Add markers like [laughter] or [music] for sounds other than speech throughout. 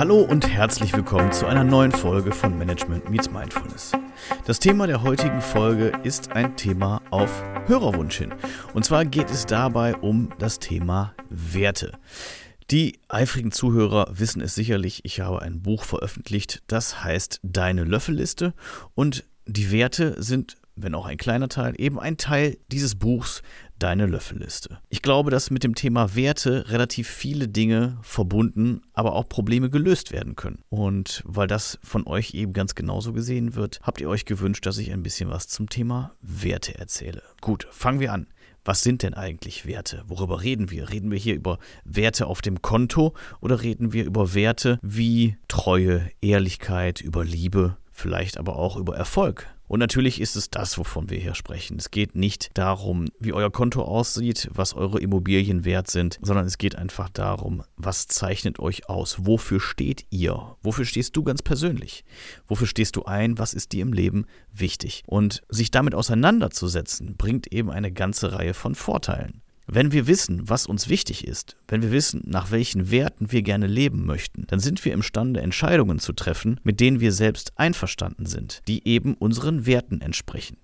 Hallo und herzlich willkommen zu einer neuen Folge von Management Meets Mindfulness. Das Thema der heutigen Folge ist ein Thema auf Hörerwunsch hin. Und zwar geht es dabei um das Thema Werte. Die eifrigen Zuhörer wissen es sicherlich, ich habe ein Buch veröffentlicht, das heißt Deine Löffelliste und die Werte sind wenn auch ein kleiner Teil, eben ein Teil dieses Buchs, Deine Löffelliste. Ich glaube, dass mit dem Thema Werte relativ viele Dinge verbunden, aber auch Probleme gelöst werden können. Und weil das von euch eben ganz genauso gesehen wird, habt ihr euch gewünscht, dass ich ein bisschen was zum Thema Werte erzähle. Gut, fangen wir an. Was sind denn eigentlich Werte? Worüber reden wir? Reden wir hier über Werte auf dem Konto oder reden wir über Werte wie Treue, Ehrlichkeit, über Liebe, vielleicht aber auch über Erfolg? Und natürlich ist es das, wovon wir hier sprechen. Es geht nicht darum, wie euer Konto aussieht, was eure Immobilien wert sind, sondern es geht einfach darum, was zeichnet euch aus? Wofür steht ihr? Wofür stehst du ganz persönlich? Wofür stehst du ein? Was ist dir im Leben wichtig? Und sich damit auseinanderzusetzen, bringt eben eine ganze Reihe von Vorteilen. Wenn wir wissen, was uns wichtig ist, wenn wir wissen, nach welchen Werten wir gerne leben möchten, dann sind wir imstande, Entscheidungen zu treffen, mit denen wir selbst einverstanden sind, die eben unseren Werten entsprechen.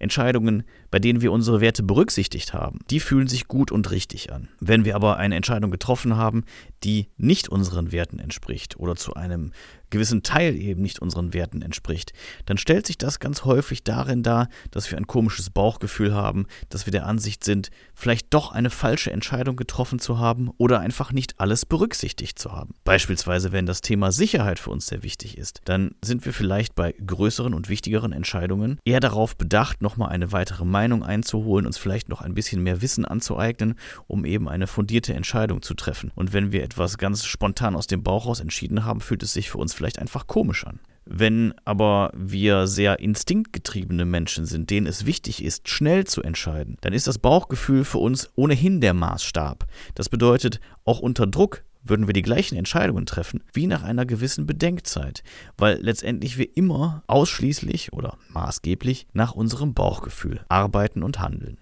Entscheidungen, bei denen wir unsere Werte berücksichtigt haben, die fühlen sich gut und richtig an. Wenn wir aber eine Entscheidung getroffen haben, die nicht unseren Werten entspricht oder zu einem gewissen Teil eben nicht unseren Werten entspricht, dann stellt sich das ganz häufig darin dar, dass wir ein komisches Bauchgefühl haben, dass wir der Ansicht sind, vielleicht doch eine falsche Entscheidung getroffen zu haben oder einfach nicht alles berücksichtigt zu haben. Beispielsweise, wenn das Thema Sicherheit für uns sehr wichtig ist, dann sind wir vielleicht bei größeren und wichtigeren Entscheidungen eher darauf bedacht, nochmal eine weitere Meinung einzuholen, uns vielleicht noch ein bisschen mehr Wissen anzueignen, um eben eine fundierte Entscheidung zu treffen. Und wenn wir etwas ganz spontan aus dem Bauch raus entschieden haben, fühlt es sich für uns vielleicht einfach komisch an. Wenn aber wir sehr instinktgetriebene Menschen sind, denen es wichtig ist, schnell zu entscheiden, dann ist das Bauchgefühl für uns ohnehin der Maßstab. Das bedeutet, auch unter Druck würden wir die gleichen Entscheidungen treffen wie nach einer gewissen Bedenkzeit, weil letztendlich wir immer ausschließlich oder maßgeblich nach unserem Bauchgefühl arbeiten und handeln.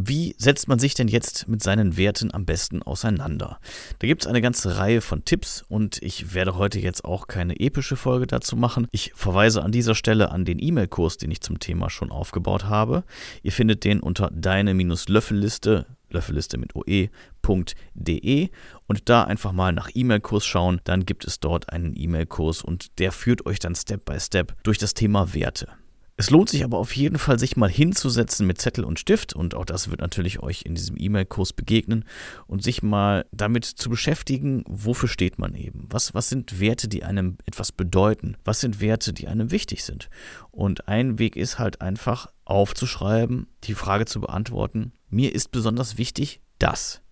Wie setzt man sich denn jetzt mit seinen Werten am besten auseinander? Da gibt es eine ganze Reihe von Tipps und ich werde heute jetzt auch keine epische Folge dazu machen. Ich verweise an dieser Stelle an den E-Mail-Kurs, den ich zum Thema schon aufgebaut habe. Ihr findet den unter deine-löffelliste, Löffelliste mit oe.de und da einfach mal nach E-Mail-Kurs schauen. Dann gibt es dort einen E-Mail-Kurs und der führt euch dann Step by Step durch das Thema Werte. Es lohnt sich aber auf jeden Fall, sich mal hinzusetzen mit Zettel und Stift und auch das wird natürlich euch in diesem E-Mail-Kurs begegnen und sich mal damit zu beschäftigen, wofür steht man eben? Was, was sind Werte, die einem etwas bedeuten? Was sind Werte, die einem wichtig sind? Und ein Weg ist halt einfach aufzuschreiben, die Frage zu beantworten, mir ist besonders wichtig das.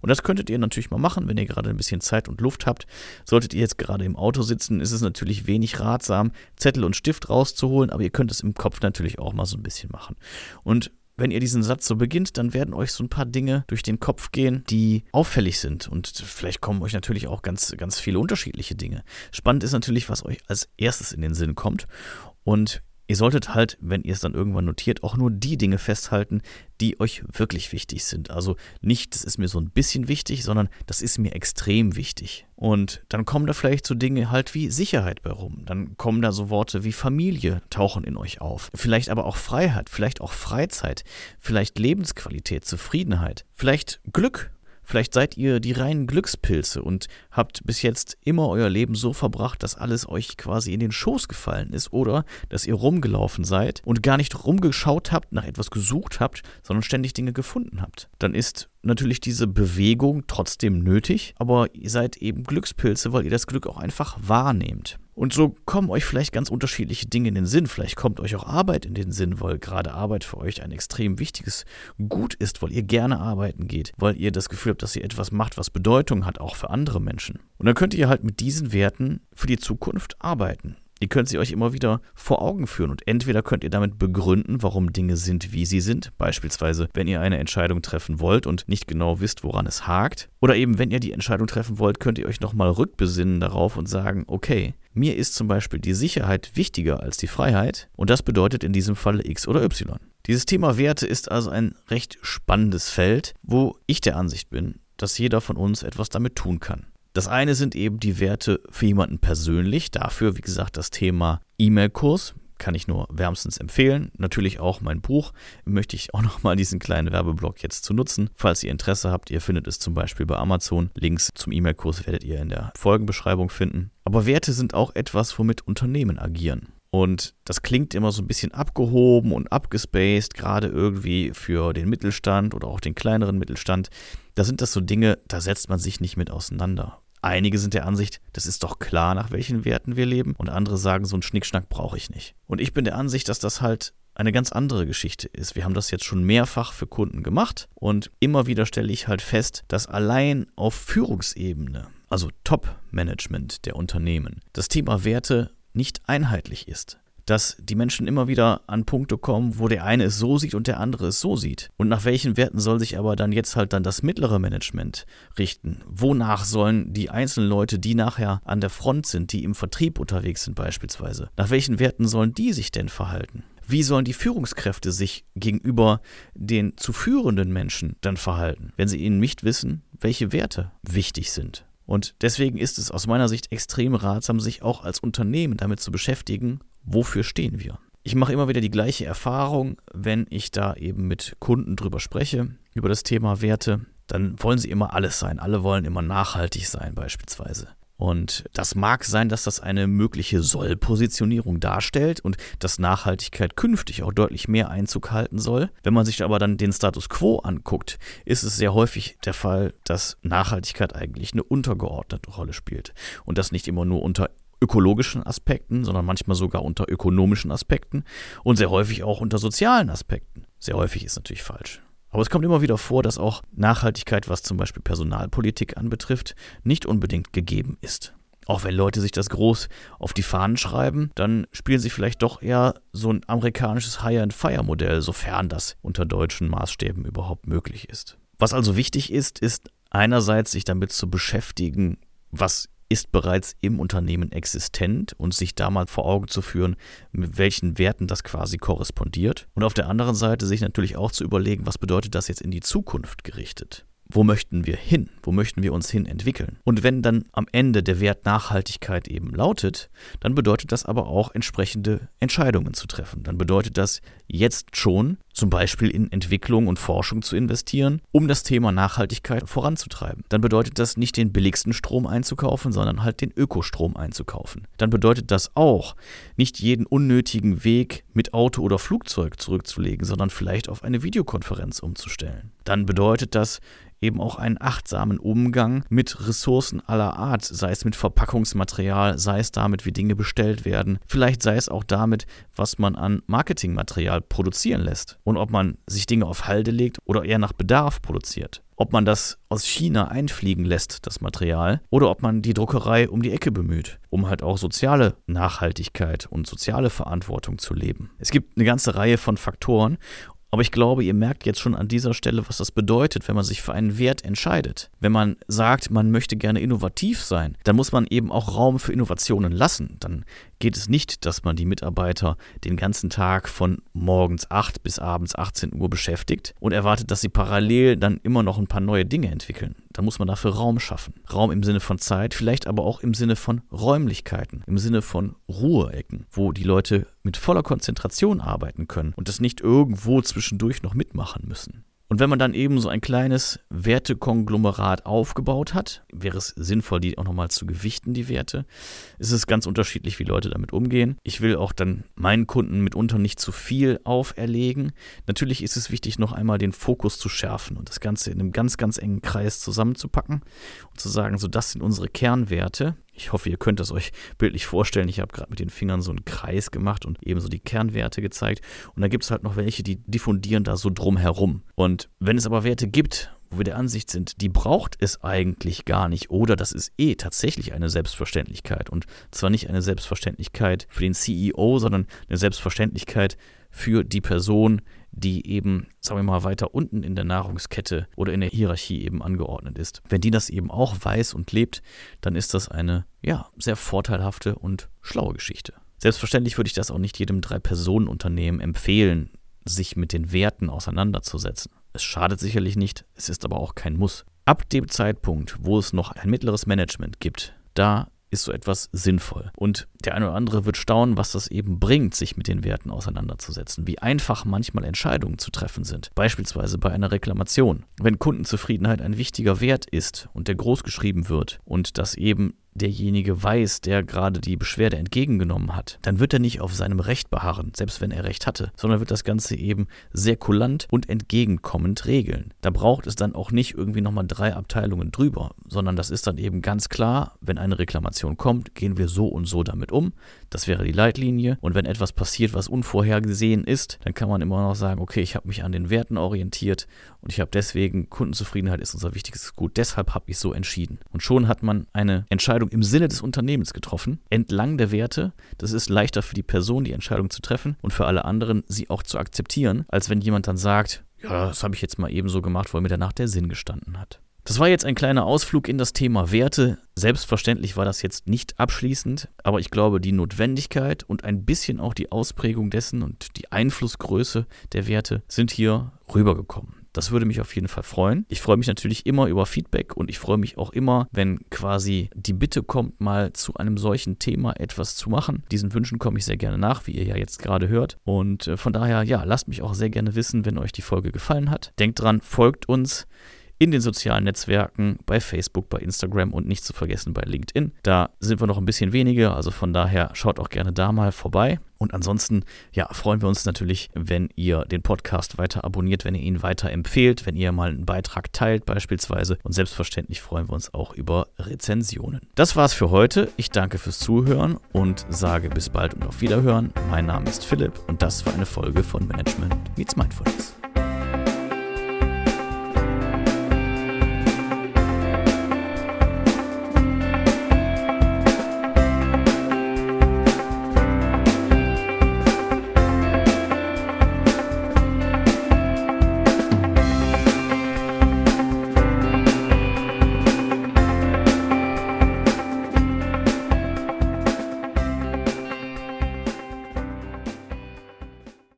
Und das könntet ihr natürlich mal machen, wenn ihr gerade ein bisschen Zeit und Luft habt. Solltet ihr jetzt gerade im Auto sitzen, ist es natürlich wenig ratsam, Zettel und Stift rauszuholen, aber ihr könnt es im Kopf natürlich auch mal so ein bisschen machen. Und wenn ihr diesen Satz so beginnt, dann werden euch so ein paar Dinge durch den Kopf gehen, die auffällig sind. Und vielleicht kommen euch natürlich auch ganz, ganz viele unterschiedliche Dinge. Spannend ist natürlich, was euch als erstes in den Sinn kommt. Und Ihr solltet halt, wenn ihr es dann irgendwann notiert, auch nur die Dinge festhalten, die euch wirklich wichtig sind. Also nicht, das ist mir so ein bisschen wichtig, sondern das ist mir extrem wichtig. Und dann kommen da vielleicht so Dinge halt wie Sicherheit bei rum. Dann kommen da so Worte wie Familie tauchen in euch auf. Vielleicht aber auch Freiheit, vielleicht auch Freizeit, vielleicht Lebensqualität, Zufriedenheit, vielleicht Glück Vielleicht seid ihr die reinen Glückspilze und habt bis jetzt immer euer Leben so verbracht, dass alles euch quasi in den Schoß gefallen ist oder dass ihr rumgelaufen seid und gar nicht rumgeschaut habt, nach etwas gesucht habt, sondern ständig Dinge gefunden habt. Dann ist natürlich diese Bewegung trotzdem nötig, aber ihr seid eben Glückspilze, weil ihr das Glück auch einfach wahrnehmt. Und so kommen euch vielleicht ganz unterschiedliche Dinge in den Sinn. Vielleicht kommt euch auch Arbeit in den Sinn, weil gerade Arbeit für euch ein extrem wichtiges Gut ist, weil ihr gerne arbeiten geht, weil ihr das Gefühl habt, dass ihr etwas macht, was Bedeutung hat, auch für andere Menschen. Und dann könnt ihr halt mit diesen Werten für die Zukunft arbeiten. Ihr könnt sie euch immer wieder vor Augen führen und entweder könnt ihr damit begründen, warum Dinge sind, wie sie sind, beispielsweise wenn ihr eine Entscheidung treffen wollt und nicht genau wisst, woran es hakt, oder eben wenn ihr die Entscheidung treffen wollt, könnt ihr euch nochmal rückbesinnen darauf und sagen, okay, mir ist zum Beispiel die Sicherheit wichtiger als die Freiheit und das bedeutet in diesem Falle X oder Y. Dieses Thema Werte ist also ein recht spannendes Feld, wo ich der Ansicht bin, dass jeder von uns etwas damit tun kann. Das eine sind eben die Werte für jemanden persönlich. Dafür, wie gesagt, das Thema E-Mail-Kurs kann ich nur wärmstens empfehlen. Natürlich auch mein Buch möchte ich auch [laughs] nochmal diesen kleinen Werbeblock jetzt zu nutzen. Falls ihr Interesse habt, ihr findet es zum Beispiel bei Amazon. Links zum E-Mail-Kurs werdet ihr in der Folgenbeschreibung finden. Aber Werte sind auch etwas, womit Unternehmen agieren. Und das klingt immer so ein bisschen abgehoben und abgespaced, gerade irgendwie für den Mittelstand oder auch den kleineren Mittelstand. Da sind das so Dinge, da setzt man sich nicht mit auseinander. Einige sind der Ansicht, das ist doch klar, nach welchen Werten wir leben, und andere sagen, so einen Schnickschnack brauche ich nicht. Und ich bin der Ansicht, dass das halt eine ganz andere Geschichte ist. Wir haben das jetzt schon mehrfach für Kunden gemacht und immer wieder stelle ich halt fest, dass allein auf Führungsebene, also Top-Management der Unternehmen, das Thema Werte nicht einheitlich ist dass die Menschen immer wieder an Punkte kommen, wo der eine es so sieht und der andere es so sieht. Und nach welchen Werten soll sich aber dann jetzt halt dann das mittlere Management richten? Wonach sollen die einzelnen Leute, die nachher an der Front sind, die im Vertrieb unterwegs sind beispielsweise, nach welchen Werten sollen die sich denn verhalten? Wie sollen die Führungskräfte sich gegenüber den zu führenden Menschen dann verhalten, wenn sie ihnen nicht wissen, welche Werte wichtig sind? Und deswegen ist es aus meiner Sicht extrem ratsam, sich auch als Unternehmen damit zu beschäftigen, wofür stehen wir. Ich mache immer wieder die gleiche Erfahrung, wenn ich da eben mit Kunden drüber spreche, über das Thema Werte, dann wollen sie immer alles sein. Alle wollen immer nachhaltig sein beispielsweise. Und das mag sein, dass das eine mögliche Soll-Positionierung darstellt und dass Nachhaltigkeit künftig auch deutlich mehr Einzug halten soll. Wenn man sich aber dann den Status quo anguckt, ist es sehr häufig der Fall, dass Nachhaltigkeit eigentlich eine untergeordnete Rolle spielt und das nicht immer nur unter ökologischen Aspekten, sondern manchmal sogar unter ökonomischen Aspekten und sehr häufig auch unter sozialen Aspekten. Sehr häufig ist natürlich falsch. Aber es kommt immer wieder vor, dass auch Nachhaltigkeit, was zum Beispiel Personalpolitik anbetrifft, nicht unbedingt gegeben ist. Auch wenn Leute sich das groß auf die Fahnen schreiben, dann spielen sie vielleicht doch eher so ein amerikanisches High-and-Fire-Modell, sofern das unter deutschen Maßstäben überhaupt möglich ist. Was also wichtig ist, ist einerseits sich damit zu beschäftigen, was ist bereits im Unternehmen existent und sich da mal vor Augen zu führen, mit welchen Werten das quasi korrespondiert. Und auf der anderen Seite sich natürlich auch zu überlegen, was bedeutet das jetzt in die Zukunft gerichtet wo möchten wir hin? Wo möchten wir uns hin entwickeln? Und wenn dann am Ende der Wert Nachhaltigkeit eben lautet, dann bedeutet das aber auch entsprechende Entscheidungen zu treffen. Dann bedeutet das jetzt schon zum Beispiel in Entwicklung und Forschung zu investieren, um das Thema Nachhaltigkeit voranzutreiben. Dann bedeutet das nicht den billigsten Strom einzukaufen, sondern halt den Ökostrom einzukaufen. Dann bedeutet das auch, nicht jeden unnötigen Weg mit Auto oder Flugzeug zurückzulegen, sondern vielleicht auf eine Videokonferenz umzustellen. Dann bedeutet das, eben auch einen achtsamen Umgang mit Ressourcen aller Art, sei es mit Verpackungsmaterial, sei es damit, wie Dinge bestellt werden, vielleicht sei es auch damit, was man an Marketingmaterial produzieren lässt und ob man sich Dinge auf Halde legt oder eher nach Bedarf produziert. Ob man das aus China einfliegen lässt, das Material, oder ob man die Druckerei um die Ecke bemüht, um halt auch soziale Nachhaltigkeit und soziale Verantwortung zu leben. Es gibt eine ganze Reihe von Faktoren aber ich glaube, ihr merkt jetzt schon an dieser Stelle, was das bedeutet, wenn man sich für einen Wert entscheidet. Wenn man sagt, man möchte gerne innovativ sein, dann muss man eben auch Raum für Innovationen lassen. Dann geht es nicht, dass man die Mitarbeiter den ganzen Tag von morgens 8 bis abends 18 Uhr beschäftigt und erwartet, dass sie parallel dann immer noch ein paar neue Dinge entwickeln. Da muss man dafür Raum schaffen. Raum im Sinne von Zeit, vielleicht aber auch im Sinne von Räumlichkeiten, im Sinne von Ruheecken, wo die Leute mit voller Konzentration arbeiten können und das nicht irgendwo zwischendurch noch mitmachen müssen. Und wenn man dann eben so ein kleines Wertekonglomerat aufgebaut hat, wäre es sinnvoll, die auch nochmal zu gewichten, die Werte. Es ist ganz unterschiedlich, wie Leute damit umgehen. Ich will auch dann meinen Kunden mitunter nicht zu viel auferlegen. Natürlich ist es wichtig, noch einmal den Fokus zu schärfen und das Ganze in einem ganz, ganz engen Kreis zusammenzupacken und zu sagen, so das sind unsere Kernwerte. Ich hoffe, ihr könnt das euch bildlich vorstellen. Ich habe gerade mit den Fingern so einen Kreis gemacht und ebenso die Kernwerte gezeigt. Und da gibt es halt noch welche, die diffundieren da so drum herum. Und wenn es aber Werte gibt, wo wir der Ansicht sind, die braucht es eigentlich gar nicht oder das ist eh tatsächlich eine Selbstverständlichkeit. Und zwar nicht eine Selbstverständlichkeit für den CEO, sondern eine Selbstverständlichkeit für die Person, die eben, sagen wir mal, weiter unten in der Nahrungskette oder in der Hierarchie eben angeordnet ist. Wenn die das eben auch weiß und lebt, dann ist das eine, ja, sehr vorteilhafte und schlaue Geschichte. Selbstverständlich würde ich das auch nicht jedem Drei-Personen-Unternehmen empfehlen, sich mit den Werten auseinanderzusetzen. Es schadet sicherlich nicht, es ist aber auch kein Muss. Ab dem Zeitpunkt, wo es noch ein mittleres Management gibt, da ist so etwas sinnvoll. Und der eine oder andere wird staunen, was das eben bringt, sich mit den Werten auseinanderzusetzen. Wie einfach manchmal Entscheidungen zu treffen sind. Beispielsweise bei einer Reklamation. Wenn Kundenzufriedenheit ein wichtiger Wert ist und der groß geschrieben wird und das eben derjenige weiß, der gerade die Beschwerde entgegengenommen hat, dann wird er nicht auf seinem Recht beharren, selbst wenn er Recht hatte, sondern wird das Ganze eben sehr kulant und entgegenkommend regeln. Da braucht es dann auch nicht irgendwie nochmal drei Abteilungen drüber, sondern das ist dann eben ganz klar, wenn eine Reklamation kommt, gehen wir so und so damit um. Das wäre die Leitlinie. Und wenn etwas passiert, was unvorhergesehen ist, dann kann man immer noch sagen, okay, ich habe mich an den Werten orientiert und ich habe deswegen, Kundenzufriedenheit ist unser wichtigstes Gut, deshalb habe ich so entschieden. Und schon hat man eine Entscheidung im Sinne des Unternehmens getroffen, entlang der Werte. Das ist leichter für die Person, die Entscheidung zu treffen und für alle anderen, sie auch zu akzeptieren, als wenn jemand dann sagt, ja, das habe ich jetzt mal eben so gemacht, weil mir danach der Sinn gestanden hat. Das war jetzt ein kleiner Ausflug in das Thema Werte. Selbstverständlich war das jetzt nicht abschließend, aber ich glaube, die Notwendigkeit und ein bisschen auch die Ausprägung dessen und die Einflussgröße der Werte sind hier rübergekommen. Das würde mich auf jeden Fall freuen. Ich freue mich natürlich immer über Feedback und ich freue mich auch immer, wenn quasi die Bitte kommt, mal zu einem solchen Thema etwas zu machen. Diesen Wünschen komme ich sehr gerne nach, wie ihr ja jetzt gerade hört. Und äh, von daher, ja, lasst mich auch sehr gerne wissen, wenn euch die Folge gefallen hat. Denkt dran, folgt uns in den sozialen Netzwerken, bei Facebook, bei Instagram und nicht zu vergessen bei LinkedIn. Da sind wir noch ein bisschen weniger, also von daher schaut auch gerne da mal vorbei. Und ansonsten, ja, freuen wir uns natürlich, wenn ihr den Podcast weiter abonniert, wenn ihr ihn weiter empfehlt, wenn ihr mal einen Beitrag teilt beispielsweise. Und selbstverständlich freuen wir uns auch über Rezensionen. Das war's für heute. Ich danke fürs Zuhören und sage bis bald und auf Wiederhören. Mein Name ist Philipp und das war eine Folge von Management Meets Mindfulness.